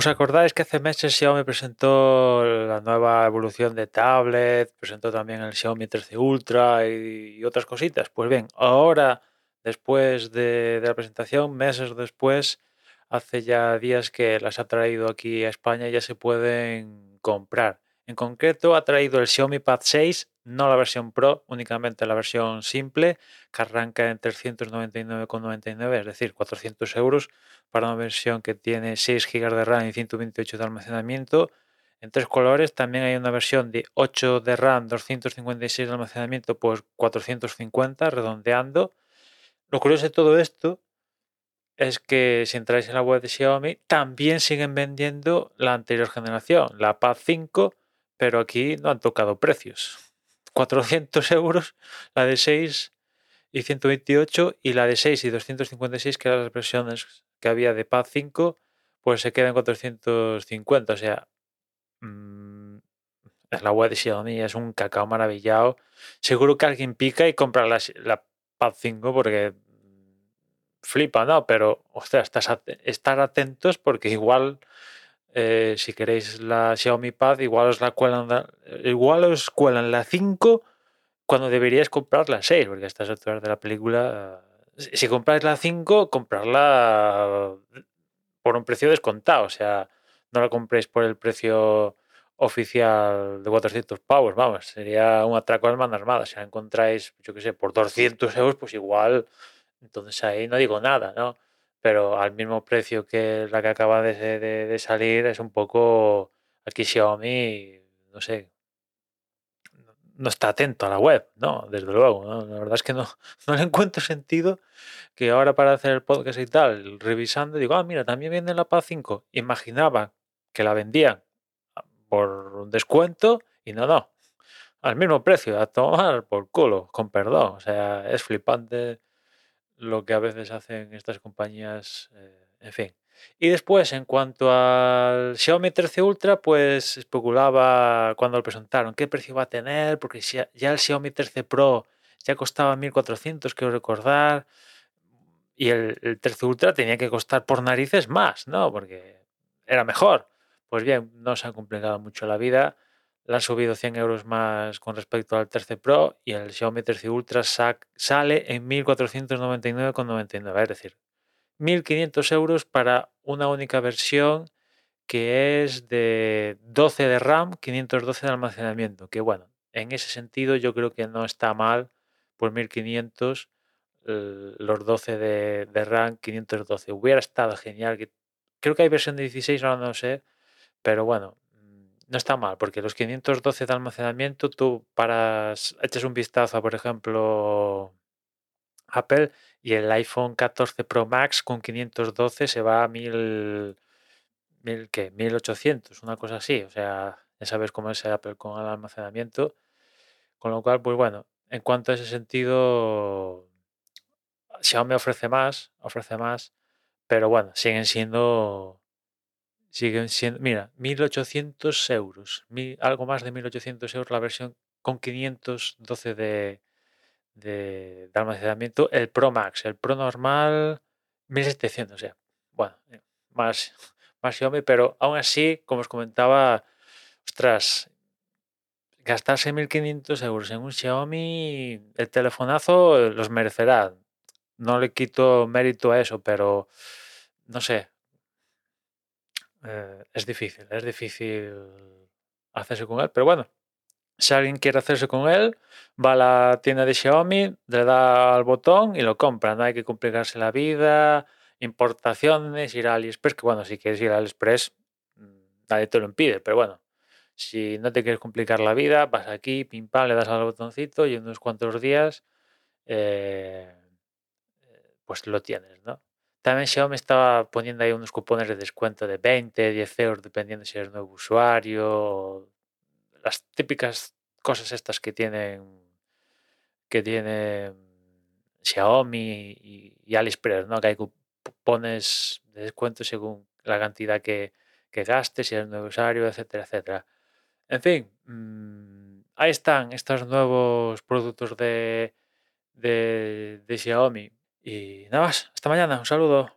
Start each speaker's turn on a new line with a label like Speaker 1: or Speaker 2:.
Speaker 1: ¿Os acordáis que hace meses Xiaomi presentó la nueva evolución de tablet? Presentó también el Xiaomi 13 Ultra y, otras cositas. Pues bien, ahora, después de, la presentación, meses después, hace ya días que las ha traído aquí a España y ya se pueden comprar. En concreto, ha traído el Xiaomi Pad 6, no la versión Pro, únicamente la versión simple, que arranca en 399,99, es decir, 400 euros para una versión que tiene 6 GB de RAM y 128 de almacenamiento. En tres colores también hay una versión de 8 de RAM, 256 de almacenamiento, pues 450, redondeando. Lo curioso de todo esto es que si entráis en la web de Xiaomi, también siguen vendiendo la anterior generación, la Pad 5, pero aquí no han tocado precios. 400 euros la de 6 y 128 y la de 6 y 256, que eran las versiones que había de Pad 5, pues se queda en 450. O sea, mmm, la web de Xiaomi es un cacao maravillado. Seguro que alguien pica y compra la, la Pad 5 porque flipa, ¿no? Pero, ostras, estar atentos porque igual, eh, si queréis la Xiaomi Pad, igual os la cuelan, igual os cuelan la 5 cuando deberíais comprar la 6, porque a estas de la película si compráis la 5, comprarla por un precio descontado. O sea, no la compréis por el precio oficial de 400 pavos, vamos, sería un atraco de mano armada. Si la encontráis, yo qué sé, por 200 euros, pues igual, entonces ahí no digo nada, ¿no? Pero al mismo precio que la que acaba de, de salir, es un poco aquí Xiaomi, no sé, no está atento a la web, ¿no? Desde luego, La verdad es que no, no le encuentro sentido que ahora para hacer el podcast y tal, revisando, digo, ah, mira, también viene la PAD 5. Imaginaba que la vendían por un descuento y no, no. Al mismo precio, a tomar por culo, con perdón. O sea, es flipante lo que a veces hacen estas compañías, eh, en fin. Y después, en cuanto al Xiaomi 13 Ultra, pues especulaba cuando lo presentaron qué precio va a tener, porque ya el Xiaomi 13 Pro ya costaba 1400, quiero recordar, y el, 13 Ultra tenía que costar por narices más, ¿no? Porque era mejor. Pues bien, no se ha complicado mucho la vida. Le han subido 100 euros más con respecto al 13 Pro y el Xiaomi 13 Ultra sale en 1499,99, es decir, 1.500 euros para una única versión que es de 12 de RAM, 512 de almacenamiento. Que bueno, en ese sentido yo creo que no está mal por 1.500 los 12 de, RAM, 512. Hubiera estado genial. creo que hay versión de 16, ahora no sé, pero bueno, no está mal, porque los 512 de almacenamiento, tú para echas un vistazo por ejemplo, Apple y el iPhone 14 Pro Max con 512 se va a 1000, 1000 ¿qué? 1800, una cosa así. O sea, ya sabes cómo es Apple con el almacenamiento. Con lo cual, pues bueno, en cuanto a ese sentido, Xiaomi ofrece más, ofrece más, pero bueno, siguen siendo, siguen siendo, mira, 1800 euros, algo más de 1800 euros la versión con 512 de, de, almacenamiento, el Pro Max, el Pro normal 1700, o sea, bueno, eh, más, más Xiaomi, pero aún así, como os comentaba, ostras, gastarse 1500 euros en un Xiaomi, el telefonazo los merecerá. No le quito mérito a eso, pero no sé. Eh, es difícil, es difícil hacerse con él, pero bueno, si alguien quiere hacerse con él, va a la tienda de Xiaomi, le da al botón y lo compra. No hay que complicarse la vida, importaciones, ir a AliExpress, que bueno, si quieres ir a AliExpress, mm, nadie te lo impide, pero bueno, si no te quieres complicar la vida, vas aquí, pim pam, le das al botoncito y en unos cuantos días, eh, pues lo tienes, ¿no? También Xiaomi estaba poniendo ahí unos cupones de descuento de 20, 10 euros, dependiendo si eres nuevo usuario, las típicas cosas estas que tienen que tiene Xiaomi y, AliExpress, ¿no? Que hay cupones de descuento según la cantidad que, gastes, si eres nuevo usuario, etcétera, etcétera. En fin, mm, ahí están estos nuevos productos de, de Xiaomi. Y nada más, hasta mañana, un saludo.